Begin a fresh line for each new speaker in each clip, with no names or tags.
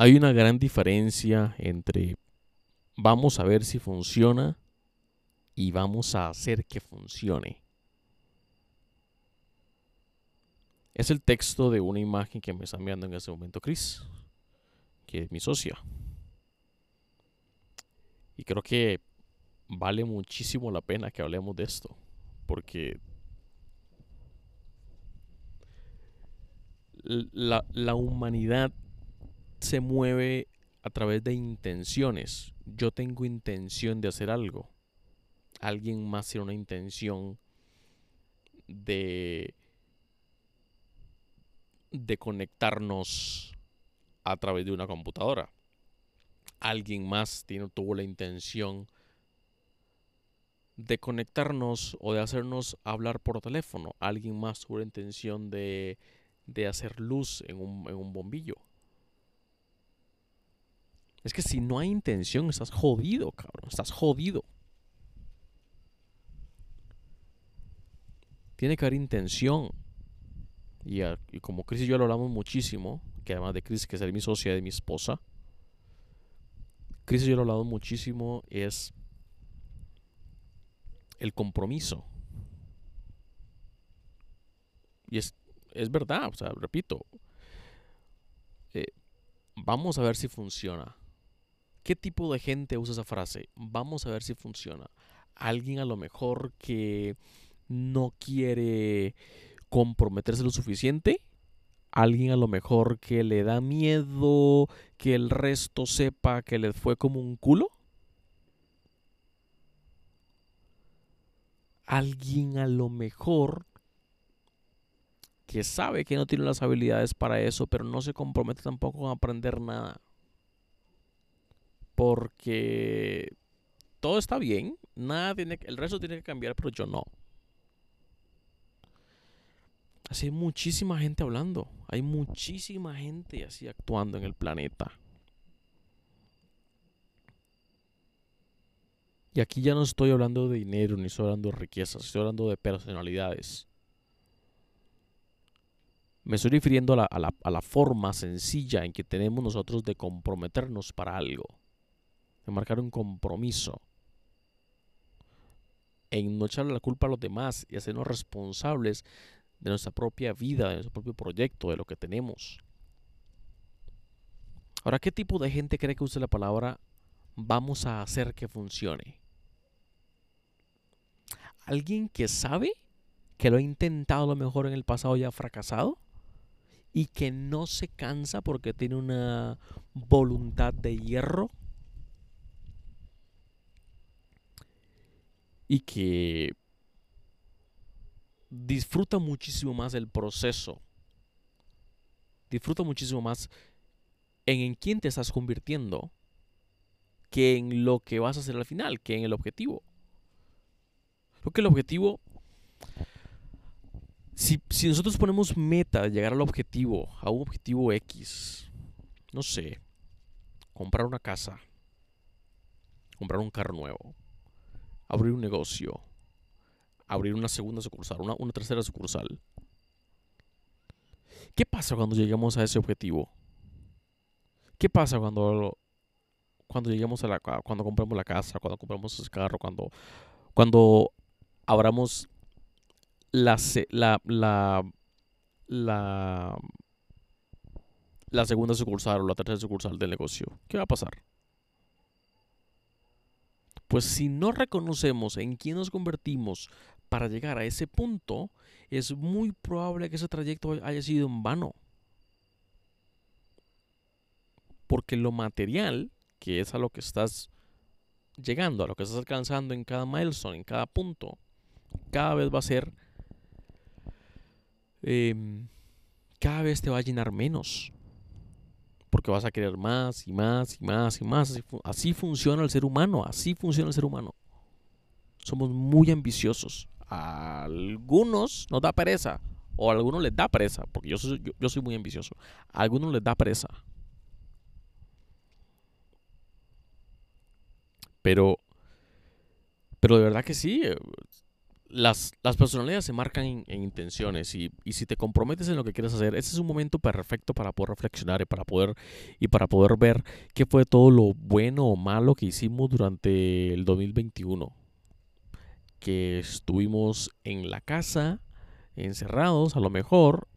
hay una gran diferencia entre vamos a ver si funciona y vamos a hacer que funcione. Es el texto de una imagen que me está enviando en este momento Chris, que es mi socia. Y creo que vale muchísimo la pena que hablemos de esto, porque la, la humanidad se mueve a través de intenciones. Yo tengo intención de hacer algo. Alguien más tiene una intención de conectarnos a través de una computadora. Alguien más tiene, tuvo la intención de conectarnos o de hacernos hablar por teléfono. Alguien más tuvo la intención de, hacer luz en un bombillo. Es que si no hay intención, estás jodido, cabrón. Estás jodido. Tiene que haber intención. Y, como Chris y yo lo hablamos muchísimo, que además de Chris, que es mi socia de mi esposa, Chris y yo lo hablamos muchísimo, es el compromiso. Y es, es verdad, o sea, repito, eh, vamos a ver si funciona. ¿Qué tipo de gente usa esa frase? Vamos a ver si funciona. Alguien a lo mejor que no quiere comprometerse lo suficiente. Alguien a lo mejor que le da miedo que el resto sepa que le fue como un culo. Alguien a lo mejor que sabe que no tiene las habilidades para eso, pero no se compromete tampoco a aprender nada porque todo está bien, nada tiene, el resto tiene que cambiar, pero yo no. Así hay muchísima gente hablando, hay muchísima gente así actuando en el planeta. Y aquí ya no estoy hablando de dinero, ni estoy hablando de riquezas, estoy hablando de personalidades. Me estoy refiriendo a la, a la forma sencilla en que tenemos nosotros de comprometernos para algo de marcar un compromiso, en no echarle la culpa a los demás y hacernos responsables de nuestra propia vida, de nuestro propio proyecto, de lo que tenemos. Ahora, ¿qué tipo de gente cree que use la palabra vamos a hacer que funcione? ¿Alguien que sabe que lo ha intentado lo mejor en el pasado y ha fracasado? Y que no se cansa porque tiene una voluntad de hierro y que disfruta muchísimo más el proceso. Disfruta muchísimo más en en quién te estás convirtiendo que en lo que vas a hacer al final, que en el objetivo. Creo que el objetivo, si, si nosotros ponemos meta de llegar al objetivo, a un objetivo X, no sé, comprar una casa, comprar un carro nuevo, abrir un negocio, abrir una segunda sucursal, una, tercera sucursal. ¿Qué pasa cuando llegamos a ese objetivo? ¿Qué pasa cuando, cuando lleguemos a la cuando compramos la casa, cuando compramos ese carro, cuando, cuando abramos la, la, la, la, la segunda sucursal o la tercera sucursal del negocio? ¿Qué va a pasar? Pues si no reconocemos en quién nos convertimos para llegar a ese punto, es muy probable que ese trayecto haya sido en vano. Porque lo material, que es a lo que estás llegando, a lo que estás alcanzando en cada milestone, en cada punto, cada vez va a ser, em, cada vez te va a llenar menos porque vas a querer más y más y más y más. Así, funciona el ser humano, así funciona el ser humano. Somos muy ambiciosos. A algunos nos da pereza, o a algunos les da pereza, porque yo soy, yo, soy muy ambicioso. A algunos les da pereza. Pero, pero de verdad que sí, eh, las, las personalidades se marcan en, en intenciones y, y si te comprometes en lo que quieres hacer, ese es un momento perfecto para poder reflexionar y para poder, y para poder ver qué fue todo lo bueno o malo que hicimos durante el 2021. Que estuvimos en la casa, encerrados, a lo mejor,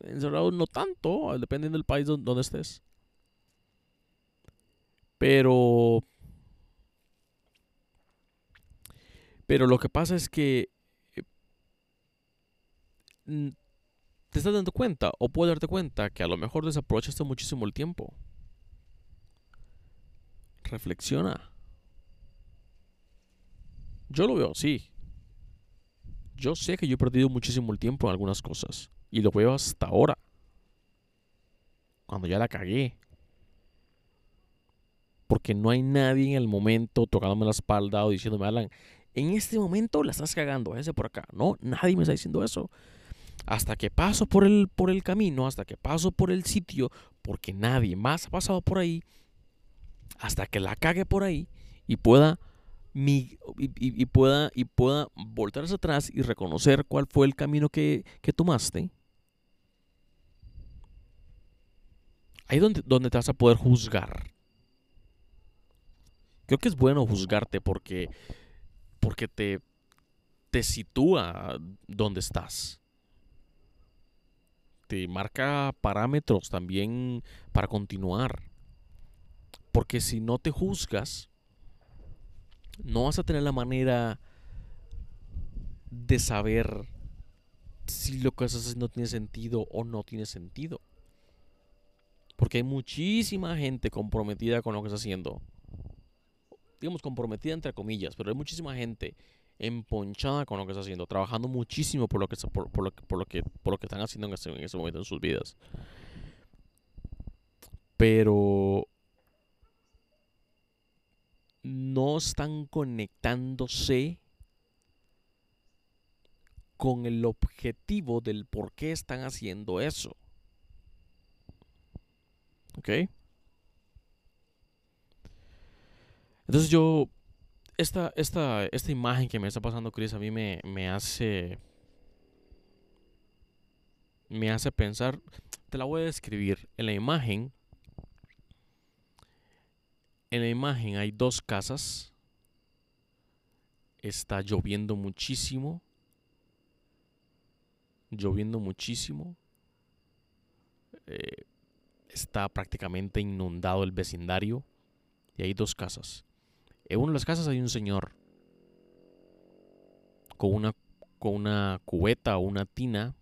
encerrados no tanto, dependiendo del país don- donde estés. Pero Pero lo que pasa es que te estás dando cuenta o puedes darte cuenta que a lo mejor desaprovechaste muchísimo el tiempo. Reflexiona. Yo lo veo así. Yo sé que yo he perdido muchísimo el tiempo en algunas cosas. Y lo veo hasta ahora. Cuando ya la cagué. Porque no hay nadie en el momento tocándome la espalda o diciéndome, Alan, en este momento la estás cagando, ese por acá. No, nadie me está diciendo eso. Hasta que paso por el, por el camino, hasta que paso por el sitio, porque nadie más ha pasado por ahí, hasta que la cague por ahí y pueda, mi, y, pueda, y pueda voltar hacia atrás y reconocer cuál fue el camino que, que tomaste. Ahí donde, donde te vas a poder juzgar. Creo que es bueno juzgarte porque porque te, te sitúa donde estás. Te marca parámetros también para continuar. Porque si no te juzgas, no vas a tener la manera de saber si lo que estás haciendo tiene sentido o no tiene sentido. Porque hay muchísima gente comprometida con lo que está haciendo digamos, comprometida entre comillas, pero hay muchísima gente emponchada con lo que está haciendo, trabajando muchísimo por lo que, por, por lo, por lo, que, por lo que están haciendo en ese, en ese momento en sus vidas. Pero no están conectándose con el objetivo del por qué están haciendo eso. ¿Ok? Entonces yo, esta, esta, esta imagen que me está pasando Chris a mí me, me hace, me hace pensar, te la voy a describir. En la imagen, en la imagen hay dos casas, está lloviendo muchísimo, lloviendo muchísimo, eh, está prácticamente inundado el vecindario y hay dos casas. En una de las casas hay un señor con una, con una cubeta o una tina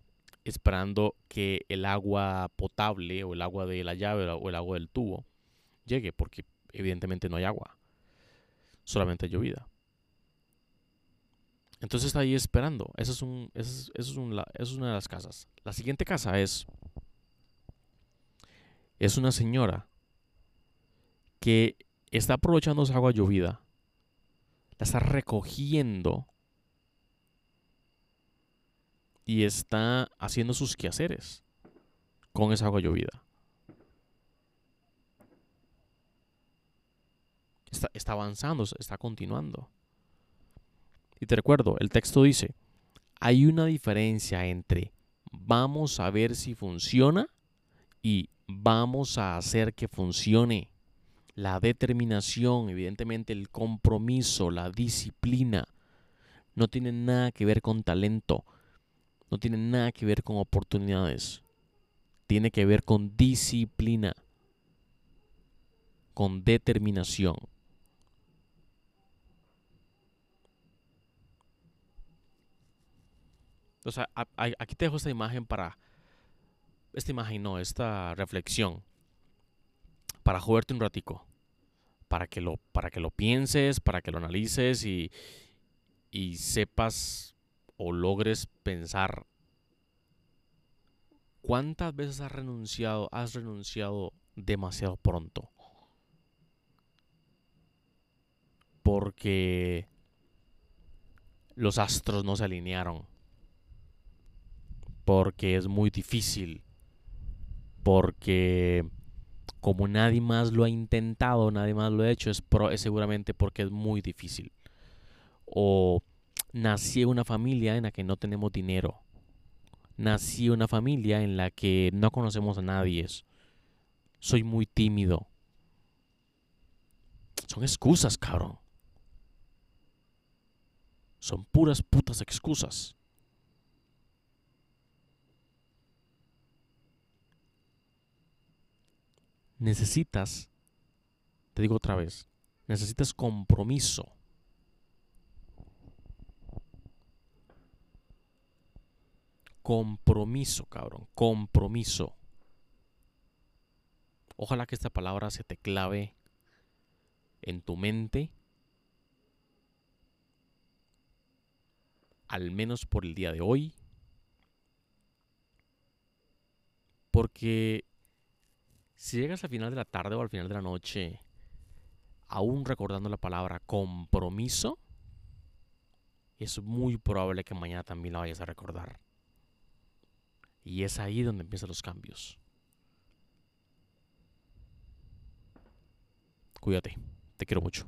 esperando que el agua potable o el agua de la llave o el agua del tubo llegue porque evidentemente no hay agua, solamente llovida. Entonces está ahí esperando. Esa es, un, es una de las casas. La siguiente casa es, es una señora que está aprovechando esa agua llovida, la está recogiendo y está haciendo sus quehaceres con esa agua llovida. Está, está avanzando, está continuando. Y te recuerdo, el texto dice, hay una diferencia entre vamos a ver si funciona y vamos a hacer que funcione la determinación, evidentemente el compromiso, la disciplina, no tiene nada que ver con talento, no tiene nada que ver con oportunidades, tiene que ver con disciplina, con determinación. O sea, aquí te dejo esta imagen para, esta imagen no, esta reflexión, para jugarte un ratico para que lo, para que lo pienses, para que lo analices y, y sepas o logres pensar cuántas veces has renunciado, has renunciado demasiado pronto. Porque los astros no se alinearon. Porque es muy difícil. Porque como nadie más lo ha intentado, nadie más lo ha hecho, es, pro- es seguramente porque es muy difícil. O nací en una familia en la que no tenemos dinero. Nací en una familia en la que no conocemos a nadie. Soy muy tímido. Son excusas, cabrón. Son puras putas excusas. Necesitas, te digo otra vez, necesitas compromiso. Compromiso, cabrón. Compromiso. Ojalá que esta palabra se te clave en tu mente. Al menos por el día de hoy. Porque si llegas al final de la tarde o al final de la noche aún recordando la palabra compromiso, es muy probable que mañana también la vayas a recordar. Y es ahí donde empiezan los cambios. Cuídate, te quiero mucho.